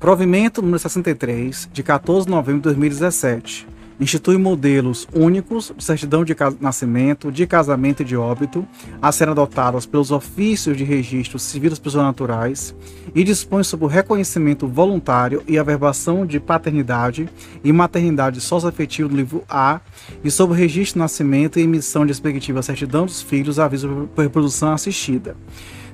Provimento número 63, de 14 de novembro de 2017 institui modelos únicos de certidão de nascimento, de casamento e de óbito, a serem adotados pelos ofícios de registro civil das pessoas naturais, e dispõe sobre o reconhecimento voluntário e averbação de paternidade e maternidade socioafetiva do livro A, e sobre o registro de nascimento e emissão de respectiva certidão dos filhos, aviso por reprodução assistida.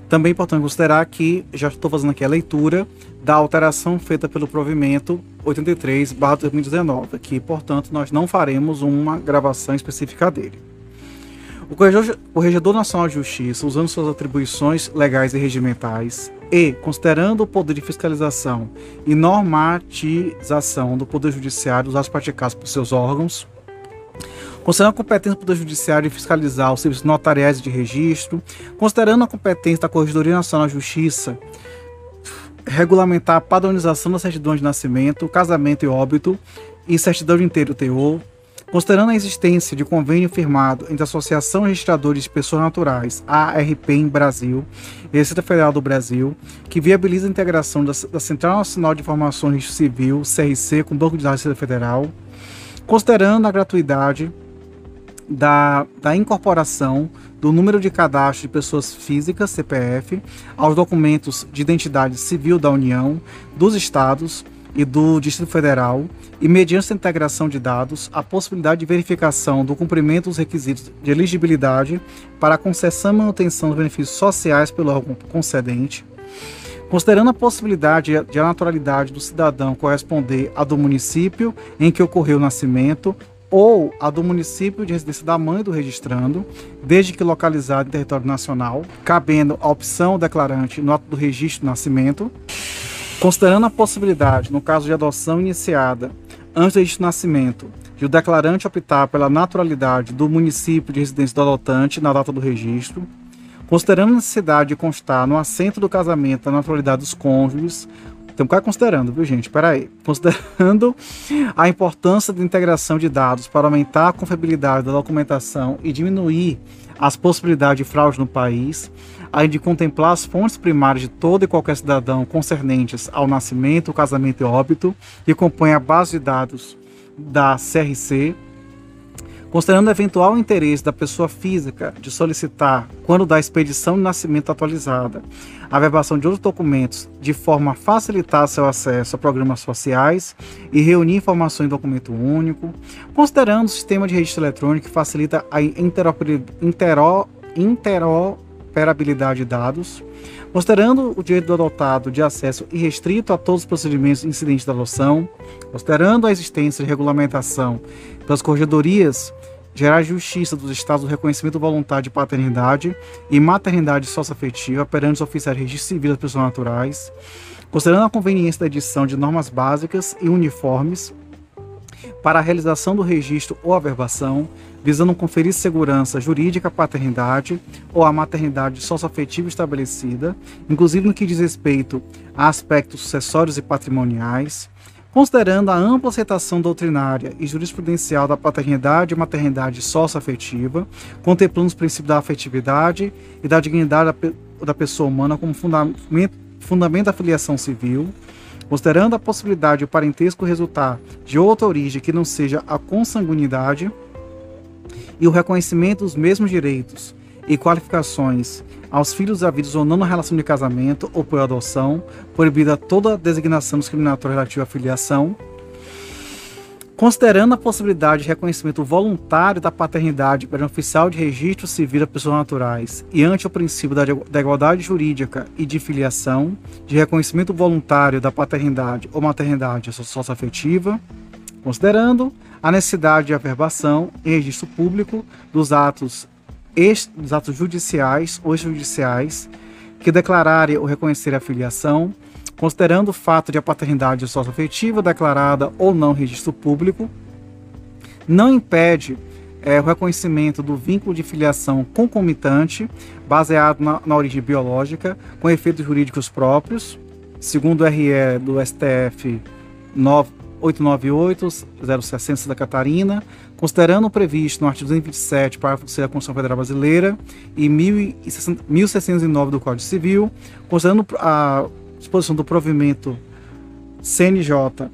Também é importante considerar que já estou fazendo aqui a leitura da alteração feita pelo provimento 83/2019, que, portanto, nós não faremos uma gravação específica dele. O Corregedor, o Nacional de Justiça, usando suas atribuições legais e regimentais e considerando o poder de fiscalização e normatização do Poder Judiciário, os atos praticados por seus órgãos, considerando a competência do Poder Judiciário de fiscalizar os serviços notariais de registro, considerando a competência da Corregedoria Nacional de Justiça regulamentar a padronização da certidão de nascimento, casamento e óbito e certidão de inteiro teor, considerando a existência de convênio firmado entre a Associação Registradores de Pessoas Naturais, ARP em Brasil, e Receita Federal do Brasil, que viabiliza a integração da, da Central Nacional de Informações Civil, CRC, com o Banco de Dados da Receita Federal, considerando a gratuidade da, da incorporação do número de cadastro de pessoas físicas, CPF, aos documentos de identidade civil da União, dos Estados e do Distrito Federal, e mediante a integração de dados, a possibilidade de verificação do cumprimento dos requisitos de elegibilidade para a concessão e manutenção dos benefícios sociais pelo órgão concedente, considerando a possibilidade de a naturalidade do cidadão corresponder à do município em que ocorreu o nascimento ou a do município de residência da mãe do registrando, desde que localizado em território nacional, cabendo a opção declarante no ato do registro do nascimento, considerando a possibilidade, no caso de adoção iniciada antes do registro do nascimento, de o declarante optar pela naturalidade do município de residência do adotante na data do registro, considerando a necessidade de constar no assento do casamento a naturalidade dos cônjuges, um cara considerando, viu, gente? Espera aí. Considerando a importância da integração de dados para aumentar a confiabilidade da documentação e diminuir as possibilidades de fraude no país, além de contemplar as fontes primárias de todo e qualquer cidadão concernentes ao nascimento, casamento e óbito, que compõem a base de dados da CRC, considerando o eventual interesse da pessoa física de solicitar, quando da expedição de nascimento atualizada, a verbação de outros documentos de forma a facilitar seu acesso a programas sociais e reunir informações em documento único, considerando o sistema de registro eletrônico que facilita a interoperabilidade de dados, considerando o direito do adotado de acesso irrestrito a todos os procedimentos incidentes da adoção, considerando a existência de regulamentação pelas corregedorias gerais de justiça dos estados do reconhecimento voluntário de paternidade e maternidade socioafetiva perante os oficiais de registro civil das pessoas naturais, considerando a conveniência da edição de normas básicas e uniformes para a realização do registro ou averbação, visando conferir segurança jurídica à paternidade ou à maternidade socioafetiva estabelecida, inclusive no que diz respeito a aspectos sucessórios e patrimoniais, considerando a ampla aceitação doutrinária e jurisprudencial da paternidade e maternidade socioafetiva, contemplando os princípios da afetividade e da dignidade da, pessoa humana como fundamento, fundamento da filiação civil, considerando a possibilidade de o parentesco resultar de outra origem que não seja a consanguinidade e o reconhecimento dos mesmos direitos e qualificações aos filhos havidos ou não na relação de casamento ou por adoção, proibida toda designação discriminatória relativa à filiação, considerando a possibilidade de reconhecimento voluntário da paternidade para um oficial de registro civil das pessoas naturais e ante o princípio da, da igualdade jurídica e de filiação, de reconhecimento voluntário da paternidade ou maternidade socioafetiva, considerando a necessidade de averbação e registro público dos atos dos atos judiciais ou extrajudiciais que declararem ou reconhecerem a filiação, considerando o fato de a paternidade socioafetiva declarada ou não registro público, não impede é, o reconhecimento do vínculo de filiação concomitante, baseado na, na origem biológica, com efeitos jurídicos próprios, segundo o RE do STF 9, 898, 060 da Catarina, considerando o previsto no artigo 227, parágrafo 6 da Constituição Federal Brasileira e 1609 do Código Civil, considerando a disposição do provimento CNJ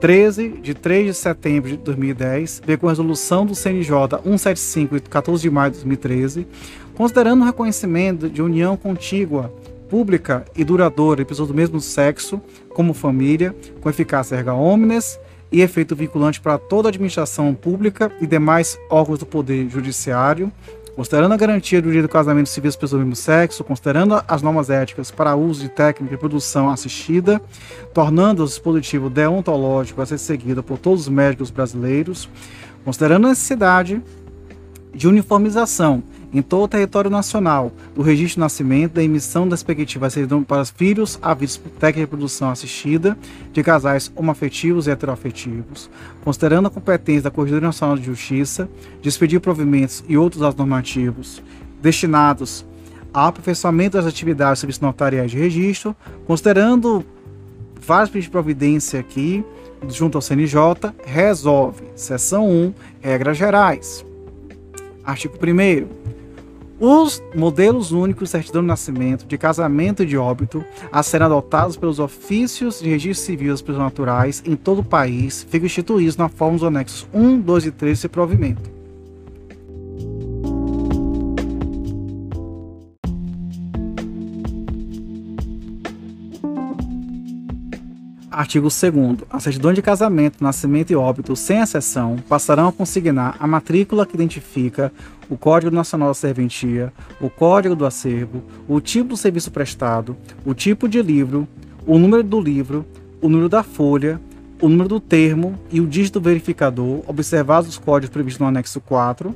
13, de 3 de setembro de 2010, veio com a resolução do CNJ 175, de 14 de maio de 2013, considerando o reconhecimento de união contígua, pública e duradoura de pessoas do mesmo sexo como família, com eficácia erga omnes e efeito vinculante para toda a administração pública e demais órgãos do Poder Judiciário, considerando a garantia do direito do casamento civil das pessoas do mesmo sexo, considerando as normas éticas para uso de técnica de produção assistida, tornando o dispositivo deontológico a ser seguido por todos os médicos brasileiros, considerando a necessidade de uniformização em todo o território nacional. Do registro de nascimento, da emissão da expectativa para os filhos havidos por técnica reprodução assistida de casais homoafetivos e heteroafetivos, considerando a competência da Corregedoria Nacional de Justiça de expedir provimentos e outros atos normativos destinados ao aperfeiçoamento das atividades de serviços notariais de registro, considerando vários pedidos de providência aqui, junto ao CNJ, resolve, seção 1, regras gerais. Artigo 1 os modelos únicos de certidão de nascimento, de casamento e de óbito a serem adotados pelos ofícios de registro civil das pessoas naturais em todo o país ficam instituídos na forma dos anexos 1, 2 e 3 desse provimento. Artigo 2 As certidões de casamento, nascimento e óbito, sem exceção, passarão a consignar a matrícula que identifica o Código Nacional da Serventia, o Código do Acervo, o tipo do serviço prestado, o tipo de livro, o número do livro, o número da folha, o número do termo e o dígito verificador, observados os códigos previstos no anexo 4.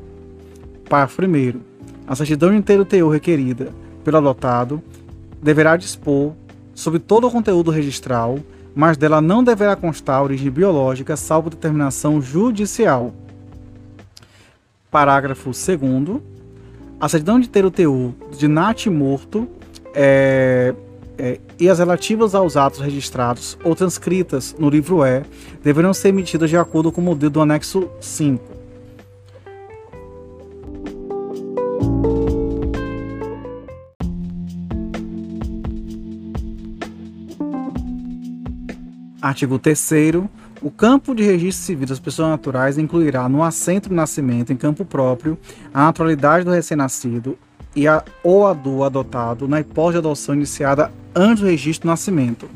Parágrafo 1. A certidão de inteiro teor requerida pelo adotado deverá dispor sobre todo o conteúdo registral mas dela não deverá constar a origem biológica, salvo determinação judicial. Parágrafo 2 A certidão de ter o teor de nat morto é, é, e as relativas aos atos registrados ou transcritas no livro E deverão ser emitidas de acordo com o modelo do anexo 5. Artigo 3 o campo de registro civil das pessoas naturais incluirá no assento de nascimento em campo próprio a naturalidade do recém-nascido e a, ou a do adotado na hipótese de adoção iniciada antes do registro do nascimento.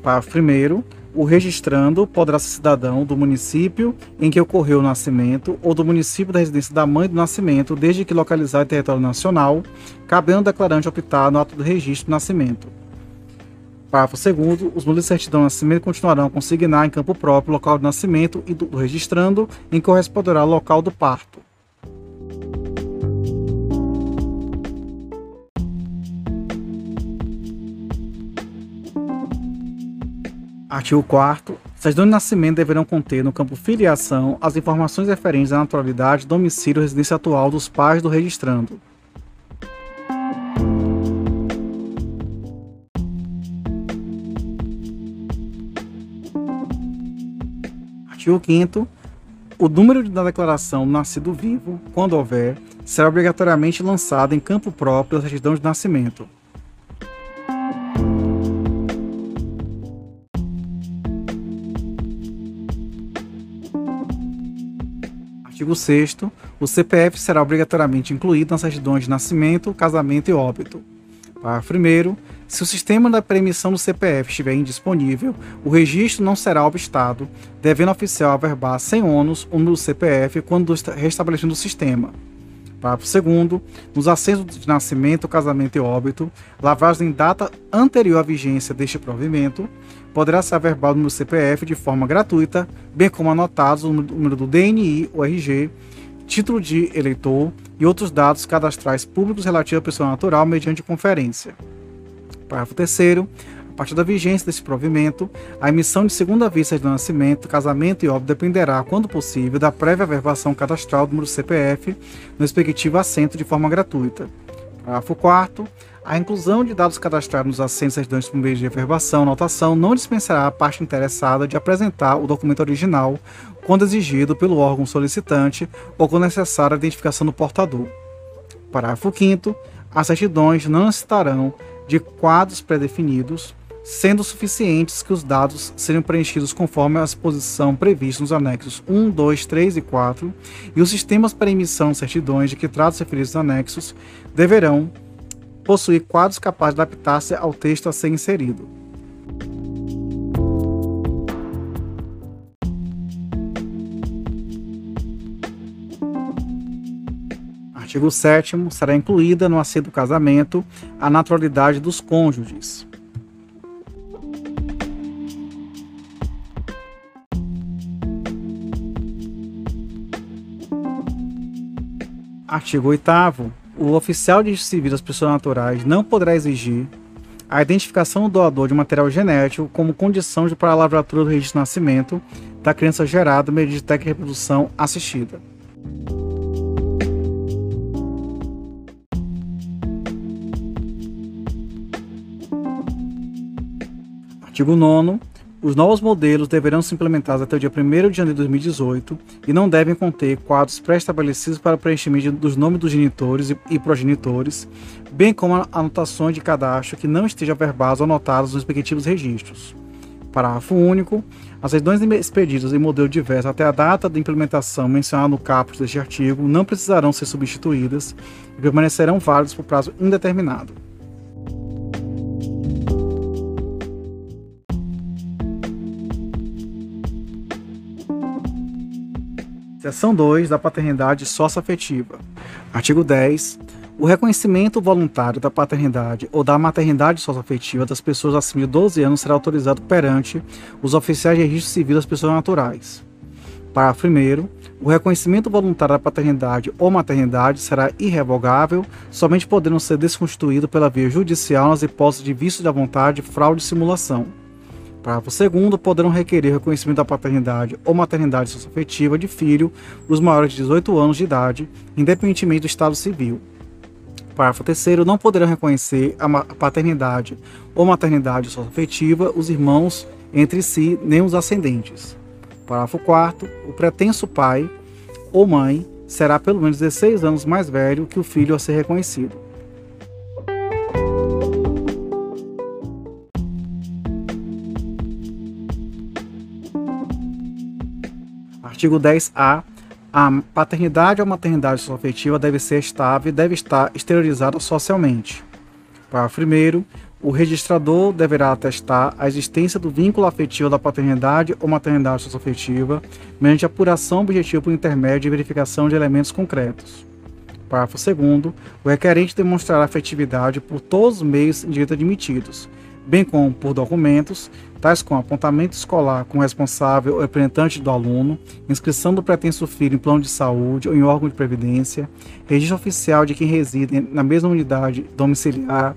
Parágrafo 1 o registrando poderá ser cidadão do município em que ocorreu o nascimento ou do município da residência da mãe do nascimento, desde que localizado em território nacional, cabendo ao declarante optar no ato do registro do nascimento. Parágrafo 2 os números de certidão de nascimento continuarão a consignar em campo próprio o local de nascimento e do, do registrando, em que corresponderá ao local do parto. Artigo 4 Certidão de nascimento deverão conter no campo filiação as informações referentes à naturalidade, domicílio e residência atual dos pais do registrando. Artigo 5 o número da declaração nascido vivo, quando houver, será obrigatoriamente lançado em campo próprio da certidão de nascimento. Artigo 6 o CPF será obrigatoriamente incluído nas certidões de nascimento, casamento e óbito. Parágrafo 1 se o sistema da permissão do CPF estiver indisponível, o registro não será obstado, devendo o oficial averbar sem ônus o número do CPF quando restabelecendo o sistema. Parágrafo 2 Nos assentos de nascimento, casamento e óbito, lavrados em data anterior à vigência deste provimento, poderá ser averbado do CPF de forma gratuita, bem como anotados o número do DNI, o RG, título de eleitor e outros dados cadastrais públicos relativos à pessoa natural mediante conferência. Parágrafo 3 a partir da vigência desse provimento, a emissão de segunda vista de nascimento, casamento e óbito dependerá, quando possível, da prévia averbação cadastral do número CPF no respectivo assento de forma gratuita. Parágrafo 4 a inclusão de dados cadastrados nos assentos certidões por de averbação, notação, não dispensará a parte interessada de apresentar o documento original quando exigido pelo órgão solicitante ou quando necessária a identificação do portador. Parágrafo 5 as certidões não necessitarão de quadros pré-definidos, sendo suficientes que os dados sejam preenchidos conforme a exposição prevista nos anexos 1, 2, 3 e 4, e os sistemas para emissão de certidões de que tratam os referidos anexos deverão possuir quadros capazes de adaptar-se ao texto a ser inserido. Artigo 7 será incluída no assento do casamento a naturalidade dos cônjuges. Artigo 8 o oficial de civil das pessoas naturais não poderá exigir a identificação do doador de material genético como condição de para a lavratura do registro de nascimento da criança gerada mediante técnica de reprodução assistida. Artigo 9 os novos modelos deverão ser implementados até o dia 1 de janeiro de 2018 e não devem conter quadros pré-estabelecidos para preenchimento dos nomes dos genitores e progenitores, bem como anotações de cadastro que não estejam verbadas ou anotadas nos respectivos registros. Parágrafo único. As certidões expedidas em modelo diverso até a data de implementação mencionada no caput deste artigo não precisarão ser substituídas e permanecerão válidas por prazo indeterminado. Seção 2 da paternidade socioafetiva. Artigo 10. O reconhecimento voluntário da paternidade ou da maternidade socioafetiva das pessoas acima de 12 anos será autorizado perante os oficiais de registro civil das pessoas naturais. Parágrafo 1. O reconhecimento voluntário da paternidade ou maternidade será irrevogável, somente podendo ser desconstituído pela via judicial nas hipóteses de vício da vontade, fraude e simulação. Parágrafo 2 poderão requerer reconhecimento da paternidade ou maternidade socioafetiva de filho os maiores de 18 anos de idade, independentemente do estado civil. Parágrafo 3 não poderão reconhecer a paternidade ou maternidade socioafetiva os irmãos entre si, nem os ascendentes. Parágrafo 4 o pretenso pai ou mãe será pelo menos 16 anos mais velho que o filho a ser reconhecido. Artigo 10A. A paternidade ou maternidade socioafetiva deve ser estável e deve estar exteriorizada socialmente. Parágrafo 1. O registrador deverá atestar a existência do vínculo afetivo da paternidade ou maternidade socioafetiva mediante apuração objetiva por intermédio de verificação de elementos concretos. Parágrafo 2. O requerente demonstrará afetividade por todos os meios em direito admitidos, bem como por documentos, tais como apontamento escolar com o responsável ou representante do aluno, inscrição do pretenso filho em plano de saúde ou em órgão de previdência, registro oficial de quem reside na mesma unidade domiciliar,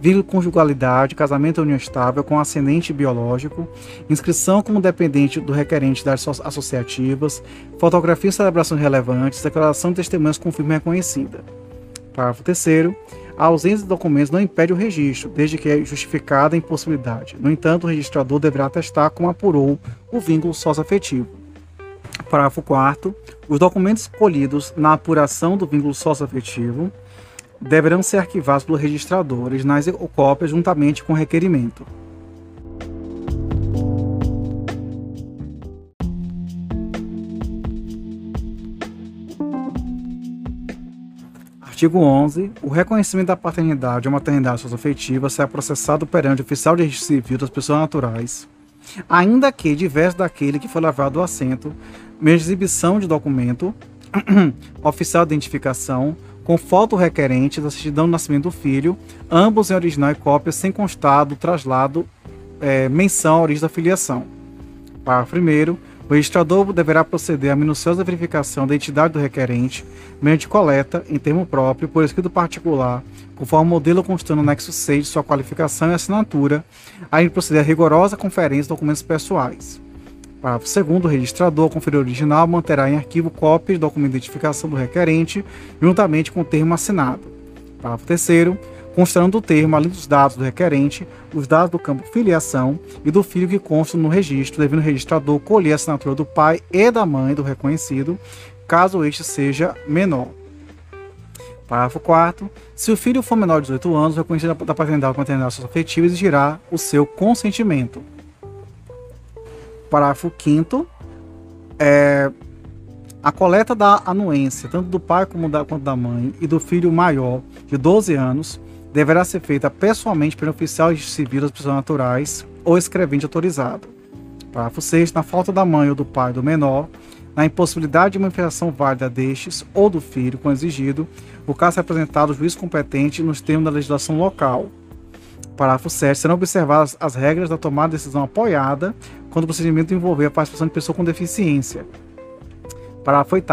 vínculo conjugalidade, casamento ou união estável com ascendente biológico, inscrição como dependente do requerente das associativas, fotografia e celebrações relevantes, declaração de testemunhas com firma reconhecida. Parágrafo 3 a ausência de documentos não impede o registro, desde que é justificada a impossibilidade. No entanto, o registrador deverá atestar como apurou o vínculo socioafetivo. Parágrafo 4 Os documentos colhidos na apuração do vínculo socioafetivo deverão ser arquivados pelo registrador, originais ou cópias juntamente com o requerimento. Artigo 11. O reconhecimento da paternidade ou maternidade socioafetiva será processado perante o oficial de registro civil das pessoas naturais, ainda que diverso daquele que foi levado ao assento, mediante exibição de documento oficial de identificação com foto requerente da certidão de nascimento do filho, ambos em original e cópia, sem constar do traslado, é, menção à origem da filiação. Parágrafo 1 o registrador deverá proceder à minuciosa verificação da identidade do requerente, mediante coleta, em termo próprio, por escrito particular, conforme o modelo constando no anexo 6 de sua qualificação e assinatura, além de proceder à rigorosa conferência de documentos pessoais. Parágrafo 2 o registrador, conferir original, manterá em arquivo cópia de documento de identificação do requerente, juntamente com o termo assinado. Parágrafo 3 constando do termo, além dos dados do requerente, os dados do campo filiação e do filho que constam no registro, devendo o registrador colher a assinatura do pai e da mãe do reconhecido, caso este seja menor. Parágrafo 4 Se o filho for menor de 18 anos, o reconhecimento da paternidade ou maternidade socioafetiva exigirá o seu consentimento. Parágrafo 5 é, a coleta da anuência, tanto do pai como da, quanto da mãe, e do filho maior de 12 anos, deverá ser feita pessoalmente pelo oficial civil das pessoas naturais ou escrevente autorizado. Parágrafo 6 Na falta da mãe ou do pai do menor, na impossibilidade de uma manifestação válida destes ou do filho, quando exigido, o caso é apresentado ao juiz competente nos termos da legislação local. Parágrafo 7. Serão observadas as regras da tomada de decisão apoiada quando o procedimento envolver a participação de pessoa com deficiência. Parágrafo 8.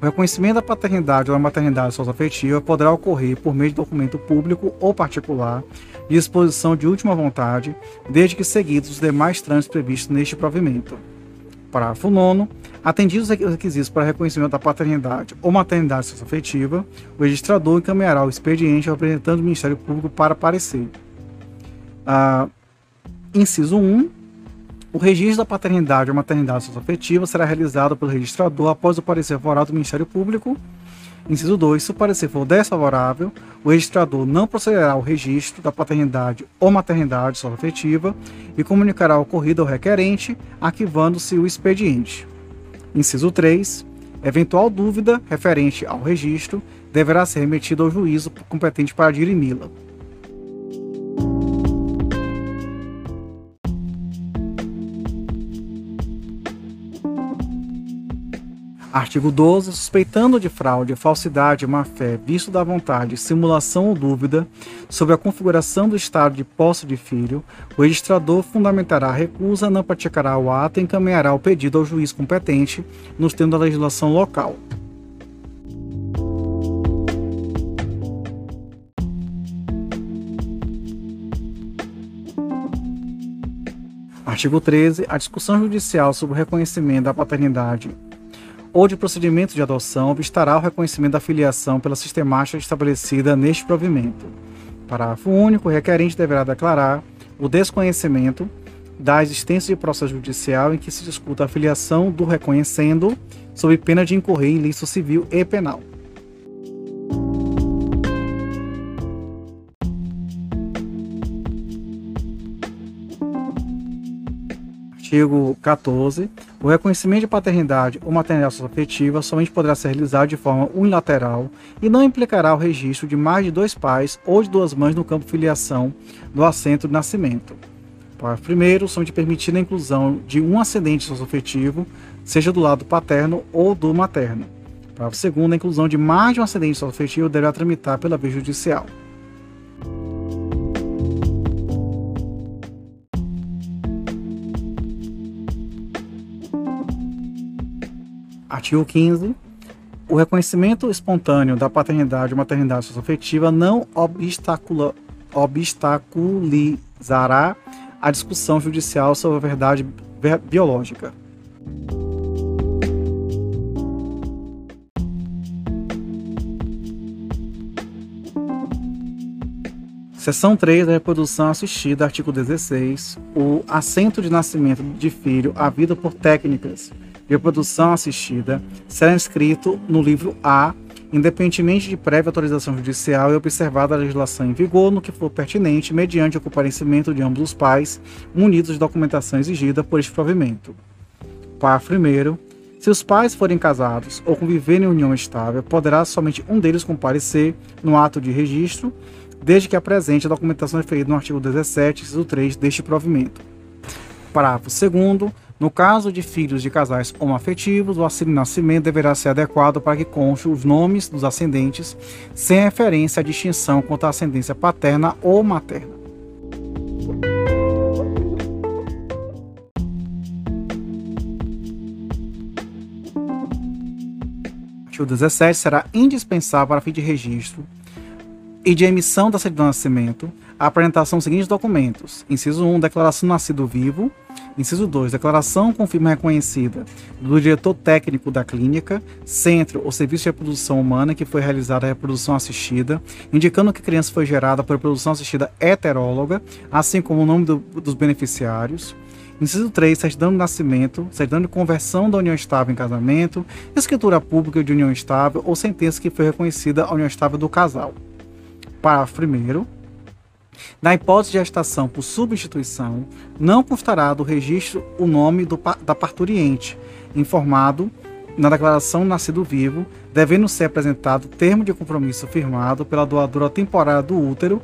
O reconhecimento da paternidade ou da maternidade socioafetiva poderá ocorrer por meio de documento público ou particular de disposição de última vontade, desde que seguidos os demais trâmites previstos neste provimento. Parágrafo 9. Atendidos os requisitos para reconhecimento da paternidade ou maternidade socioafetiva, o registrador encaminhará o expediente ao representante do Ministério Público para parecer. Ah, inciso 1. O registro da paternidade ou maternidade socioafetiva será realizado pelo registrador após o parecer favorável do Ministério Público. Inciso 2. Se o parecer for desfavorável, o registrador não procederá ao registro da paternidade ou maternidade socioafetiva e comunicará o ocorrido ao requerente, arquivando-se o expediente. Inciso 3. Eventual dúvida referente ao registro deverá ser remetida ao juízo competente para dirimi-la. Artigo 12. Suspeitando de fraude, falsidade, má-fé, visto da vontade, simulação ou dúvida sobre a configuração do estado de posse de filho, o registrador fundamentará a recusa, não praticará o ato e encaminhará o pedido ao juiz competente nos termos da legislação local. Artigo 13. A discussão judicial sobre o reconhecimento da paternidade ou de procedimento de adoção obstará o reconhecimento da filiação pela sistemática estabelecida neste provimento. Parágrafo único. O requerente deverá declarar o desconhecimento da existência de processo judicial em que se discuta a filiação do reconhecendo, sob pena de incorrer em ilícito civil e penal. Artigo 14. O reconhecimento de paternidade ou maternidade afetiva somente poderá ser realizado de forma unilateral e não implicará o registro de mais de dois pais ou de duas mães no campo de filiação do assento de nascimento. Parágrafo primeiro, somente permitida a inclusão de um ascendente socioafetivo, seja do lado paterno ou do materno. Parágrafo segundo, a inclusão de mais de um ascendente socioafetivo deverá tramitar pela via judicial. Artigo 15. O reconhecimento espontâneo da paternidade ou maternidade socioafetiva não obstacula, obstaculizará a discussão judicial sobre a verdade biológica. Seção 3 da reprodução assistida, artigo 16. O assento de nascimento de filho havido por técnicas reprodução assistida será inscrito no livro A, independentemente de prévia autorização judicial e observada a legislação em vigor no que for pertinente, mediante o comparecimento de ambos os pais, munidos de documentação exigida por este provimento. Parágrafo 1. Se os pais forem casados ou conviverem em união estável, poderá somente um deles comparecer no ato de registro, desde que apresente a documentação referida no artigo 17, inciso 3 deste provimento. Parágrafo 2. No caso de filhos de casais homoafetivos, o auxílio nascimento deverá ser adequado para que conste os nomes dos ascendentes, sem referência à distinção quanto à ascendência paterna ou materna. Artigo 17 será indispensável para fim de registro e de emissão da certidão de nascimento a apresentação dos seguintes documentos: inciso 1, declaração do nascido vivo, Inciso 2. Declaração com firma reconhecida do diretor técnico da clínica, centro ou serviço de reprodução humana que foi realizada a reprodução assistida, indicando que a criança foi gerada por reprodução assistida heteróloga, assim como o nome do, dos beneficiários. Inciso 3, certidão de nascimento, certidão de conversão da união estável em casamento, escritura pública de união estável ou sentença que foi reconhecida a união estável do casal. Parágrafo 1 na hipótese de gestação por substituição, não constará do registro o nome do, da parturiente, informado na declaração nascido vivo, devendo ser apresentado termo de compromisso firmado pela doadora temporária do útero,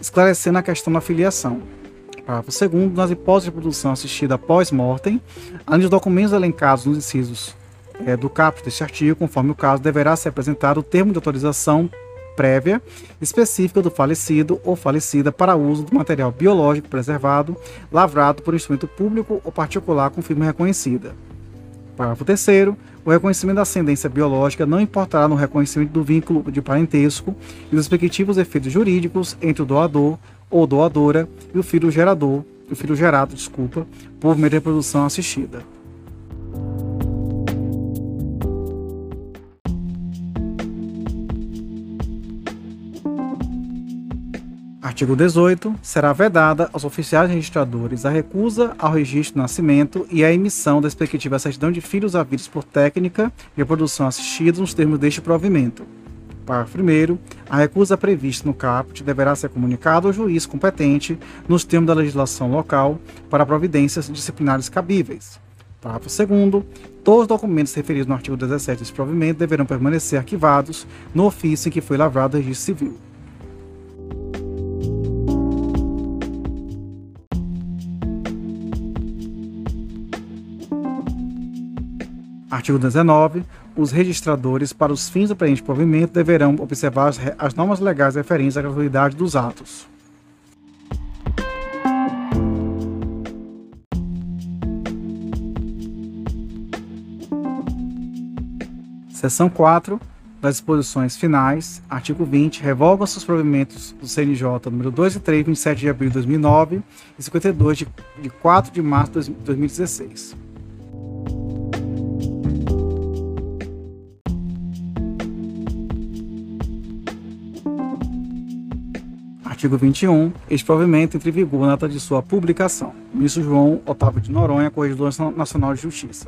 esclarecendo a questão da filiação. Parágrafo 2 nas hipóteses de produção assistida pós-mortem, além dos documentos elencados nos incisos é, do caput deste artigo, conforme o caso, deverá ser apresentado o termo de autorização prévia específica do falecido ou falecida para uso do material biológico preservado, lavrado por instrumento público ou particular com firma reconhecida. Parágrafo 3 o reconhecimento da ascendência biológica não importará no reconhecimento do vínculo de parentesco e dos respectivos efeitos jurídicos entre o doador ou doadora e o filho gerador, o filho gerado, desculpa, por meio de reprodução assistida. Artigo 18. Será vedada aos oficiais registradores a recusa ao registro do nascimento e a emissão da respectiva certidão de filhos havidos por técnica de reprodução assistida nos termos deste provimento. Parágrafo 1. A recusa prevista no caput deverá ser comunicada ao juiz competente nos termos da legislação local para providências disciplinares cabíveis. Parágrafo 2. Todos os documentos referidos no artigo 17 desse provimento deverão permanecer arquivados no ofício em que foi lavrado o registro civil. Artigo 19. Os registradores, para os fins do presente provimento, deverão observar as, as normas legais referentes à gratuidade dos atos. Seção 4 das disposições finais, artigo 20, revogam-se os provimentos do CNJ número 2 e 3, 27 de abril de 2009 e 52 de, de 4 de março de 2016. Artigo 21. Este provimento entra em vigor na data de sua publicação. Ministro João Otávio de Noronha, Corregedor Nacional de Justiça.